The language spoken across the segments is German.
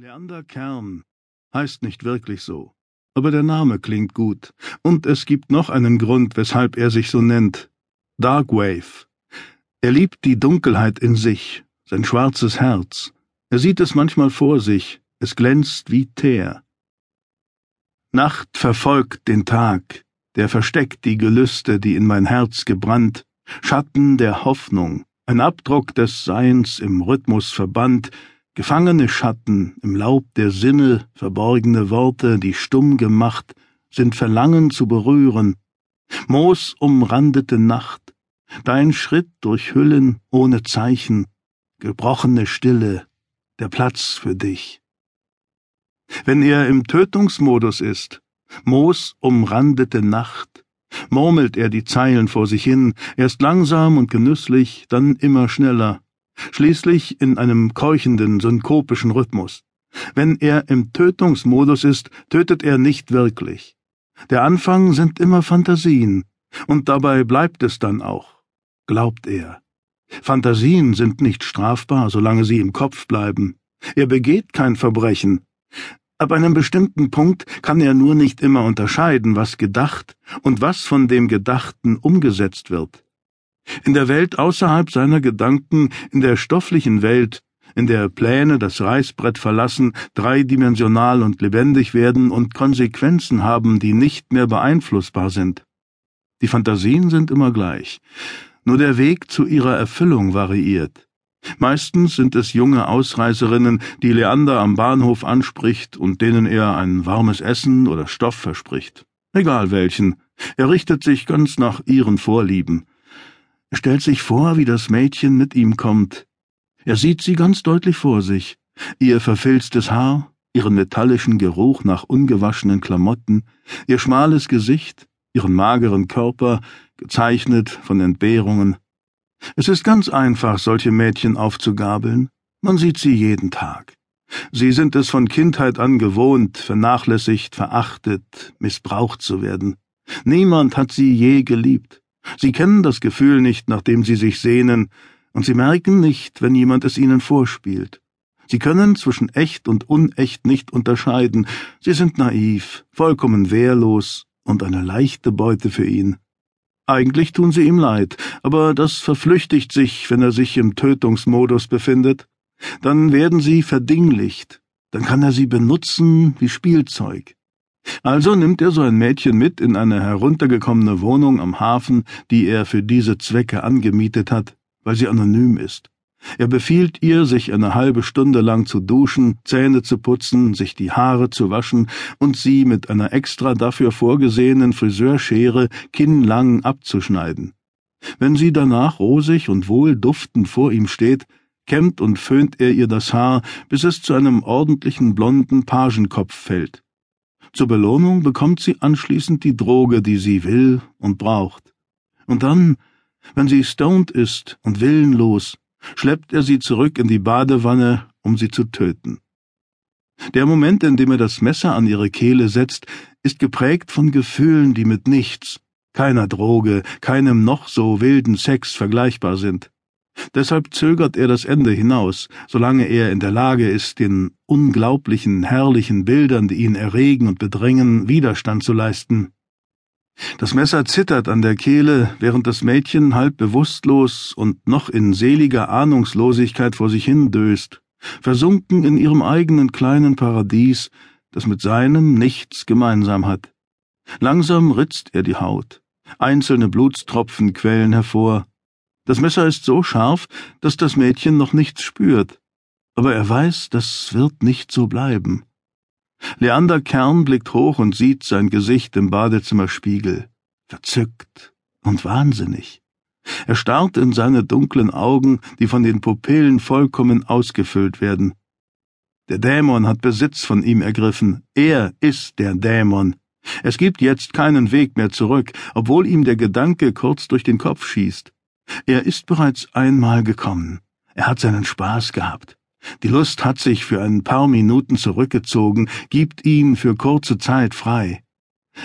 Leander Kern heißt nicht wirklich so, aber der Name klingt gut, und es gibt noch einen Grund, weshalb er sich so nennt. Darkwave. Er liebt die Dunkelheit in sich, sein schwarzes Herz. Er sieht es manchmal vor sich, es glänzt wie Teer. Nacht verfolgt den Tag, der versteckt die Gelüste, die in mein Herz gebrannt, Schatten der Hoffnung, ein Abdruck des Seins im Rhythmus verbannt, Gefangene Schatten im Laub der Sinne, verborgene Worte, die stumm gemacht, sind Verlangen zu berühren. Moos umrandete Nacht, dein Schritt durch Hüllen ohne Zeichen, gebrochene Stille, der Platz für dich. Wenn er im Tötungsmodus ist, Moos umrandete Nacht, murmelt er die Zeilen vor sich hin, erst langsam und genüsslich, dann immer schneller, schließlich in einem keuchenden, synkopischen Rhythmus. Wenn er im Tötungsmodus ist, tötet er nicht wirklich. Der Anfang sind immer Fantasien, und dabei bleibt es dann auch, glaubt er. Fantasien sind nicht strafbar, solange sie im Kopf bleiben. Er begeht kein Verbrechen. Ab einem bestimmten Punkt kann er nur nicht immer unterscheiden, was gedacht und was von dem Gedachten umgesetzt wird. In der Welt außerhalb seiner Gedanken, in der stofflichen Welt, in der Pläne das Reißbrett verlassen, dreidimensional und lebendig werden und Konsequenzen haben, die nicht mehr beeinflussbar sind. Die Fantasien sind immer gleich, nur der Weg zu ihrer Erfüllung variiert. Meistens sind es junge Ausreißerinnen, die Leander am Bahnhof anspricht und denen er ein warmes Essen oder Stoff verspricht. Egal welchen, er richtet sich ganz nach ihren Vorlieben. Er stellt sich vor, wie das Mädchen mit ihm kommt. Er sieht sie ganz deutlich vor sich, ihr verfilztes Haar, ihren metallischen Geruch nach ungewaschenen Klamotten, ihr schmales Gesicht, ihren mageren Körper, gezeichnet von Entbehrungen. Es ist ganz einfach, solche Mädchen aufzugabeln. Man sieht sie jeden Tag. Sie sind es von Kindheit an gewohnt, vernachlässigt, verachtet, missbraucht zu werden. Niemand hat sie je geliebt. Sie kennen das Gefühl nicht, nachdem sie sich sehnen, und sie merken nicht, wenn jemand es ihnen vorspielt. Sie können zwischen echt und unecht nicht unterscheiden. Sie sind naiv, vollkommen wehrlos und eine leichte Beute für ihn. Eigentlich tun sie ihm leid, aber das verflüchtigt sich, wenn er sich im Tötungsmodus befindet. Dann werden sie verdinglicht. Dann kann er sie benutzen wie Spielzeug. Also nimmt er so ein Mädchen mit in eine heruntergekommene Wohnung am Hafen, die er für diese Zwecke angemietet hat, weil sie anonym ist. Er befiehlt ihr, sich eine halbe Stunde lang zu duschen, Zähne zu putzen, sich die Haare zu waschen und sie mit einer extra dafür vorgesehenen Friseurschere kinnlang abzuschneiden. Wenn sie danach rosig und wohl duftend vor ihm steht, kämmt und föhnt er ihr das Haar, bis es zu einem ordentlichen blonden Pagenkopf fällt. Zur Belohnung bekommt sie anschließend die Droge, die sie will und braucht. Und dann, wenn sie stoned ist und willenlos, schleppt er sie zurück in die Badewanne, um sie zu töten. Der Moment, in dem er das Messer an ihre Kehle setzt, ist geprägt von Gefühlen, die mit nichts, keiner Droge, keinem noch so wilden Sex vergleichbar sind. Deshalb zögert er das Ende hinaus, solange er in der Lage ist, den unglaublichen, herrlichen Bildern, die ihn erregen und bedrängen, Widerstand zu leisten. Das Messer zittert an der Kehle, während das Mädchen halb bewusstlos und noch in seliger Ahnungslosigkeit vor sich hin döst, versunken in ihrem eigenen kleinen Paradies, das mit seinem nichts gemeinsam hat. Langsam ritzt er die Haut. Einzelne Blutstropfen quellen hervor, das Messer ist so scharf, dass das Mädchen noch nichts spürt, aber er weiß, das wird nicht so bleiben. Leander Kern blickt hoch und sieht sein Gesicht im Badezimmerspiegel, verzückt und wahnsinnig. Er starrt in seine dunklen Augen, die von den Pupillen vollkommen ausgefüllt werden. Der Dämon hat Besitz von ihm ergriffen. Er ist der Dämon. Es gibt jetzt keinen Weg mehr zurück, obwohl ihm der Gedanke kurz durch den Kopf schießt. Er ist bereits einmal gekommen. Er hat seinen Spaß gehabt. Die Lust hat sich für ein paar Minuten zurückgezogen, gibt ihn für kurze Zeit frei.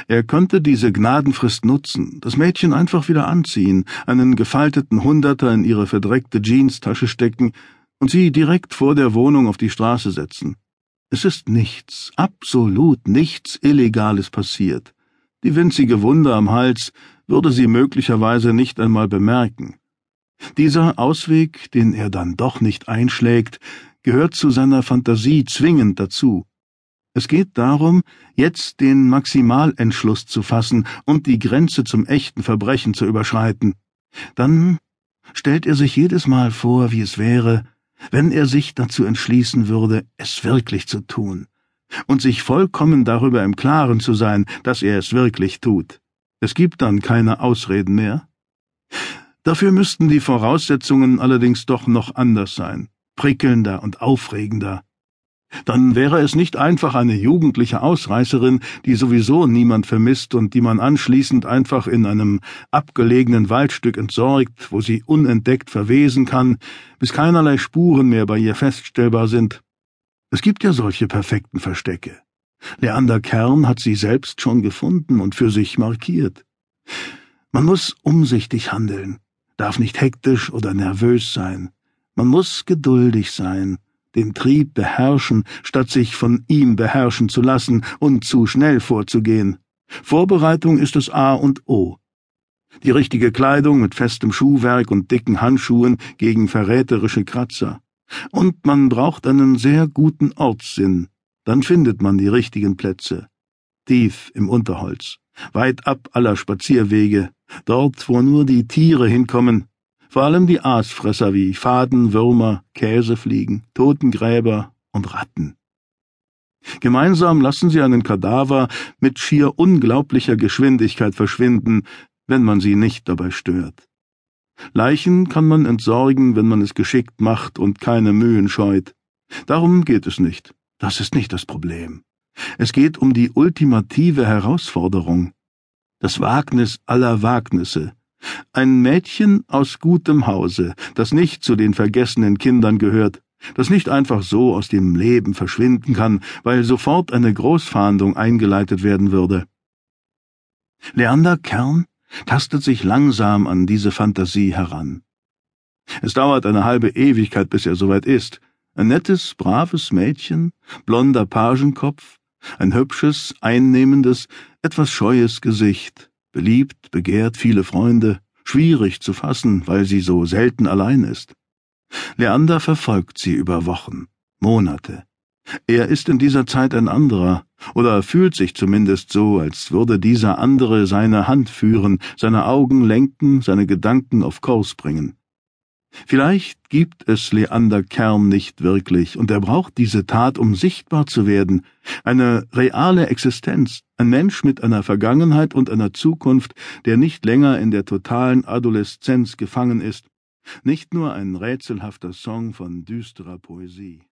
Er könnte diese Gnadenfrist nutzen, das Mädchen einfach wieder anziehen, einen gefalteten Hunderter in ihre verdreckte Jeanstasche stecken und sie direkt vor der Wohnung auf die Straße setzen. Es ist nichts, absolut nichts Illegales passiert. Die winzige Wunde am Hals würde sie möglicherweise nicht einmal bemerken. Dieser Ausweg, den er dann doch nicht einschlägt, gehört zu seiner Fantasie zwingend dazu. Es geht darum, jetzt den Maximalentschluss zu fassen und die Grenze zum echten Verbrechen zu überschreiten. Dann stellt er sich jedes Mal vor, wie es wäre, wenn er sich dazu entschließen würde, es wirklich zu tun, und sich vollkommen darüber im Klaren zu sein, dass er es wirklich tut. Es gibt dann keine Ausreden mehr. Dafür müssten die Voraussetzungen allerdings doch noch anders sein, prickelnder und aufregender. Dann wäre es nicht einfach eine jugendliche Ausreißerin, die sowieso niemand vermisst und die man anschließend einfach in einem abgelegenen Waldstück entsorgt, wo sie unentdeckt verwesen kann, bis keinerlei Spuren mehr bei ihr feststellbar sind. Es gibt ja solche perfekten Verstecke. Leander Kern hat sie selbst schon gefunden und für sich markiert. Man muss umsichtig handeln, darf nicht hektisch oder nervös sein. Man muss geduldig sein, den Trieb beherrschen, statt sich von ihm beherrschen zu lassen und zu schnell vorzugehen. Vorbereitung ist das A und O. Die richtige Kleidung mit festem Schuhwerk und dicken Handschuhen gegen verräterische Kratzer. Und man braucht einen sehr guten Ortssinn. Dann findet man die richtigen Plätze. Tief im Unterholz, weit ab aller Spazierwege, dort, wo nur die Tiere hinkommen, vor allem die Aasfresser wie Faden, Würmer, Käsefliegen, Totengräber und Ratten. Gemeinsam lassen sie einen Kadaver mit schier unglaublicher Geschwindigkeit verschwinden, wenn man sie nicht dabei stört. Leichen kann man entsorgen, wenn man es geschickt macht und keine Mühen scheut. Darum geht es nicht. Das ist nicht das Problem. Es geht um die ultimative Herausforderung, das Wagnis aller Wagnisse, ein Mädchen aus gutem Hause, das nicht zu den vergessenen Kindern gehört, das nicht einfach so aus dem Leben verschwinden kann, weil sofort eine Großfahndung eingeleitet werden würde. Leander Kern tastet sich langsam an diese Fantasie heran. Es dauert eine halbe Ewigkeit, bis er soweit ist. Ein nettes, braves Mädchen, blonder Pagenkopf, ein hübsches, einnehmendes, etwas scheues Gesicht, beliebt, begehrt, viele Freunde, schwierig zu fassen, weil sie so selten allein ist. Leander verfolgt sie über Wochen, Monate. Er ist in dieser Zeit ein anderer, oder fühlt sich zumindest so, als würde dieser andere seine Hand führen, seine Augen lenken, seine Gedanken auf Kurs bringen. Vielleicht gibt es Leander Kern nicht wirklich, und er braucht diese Tat, um sichtbar zu werden, eine reale Existenz, ein Mensch mit einer Vergangenheit und einer Zukunft, der nicht länger in der totalen Adoleszenz gefangen ist, nicht nur ein rätselhafter Song von düsterer Poesie.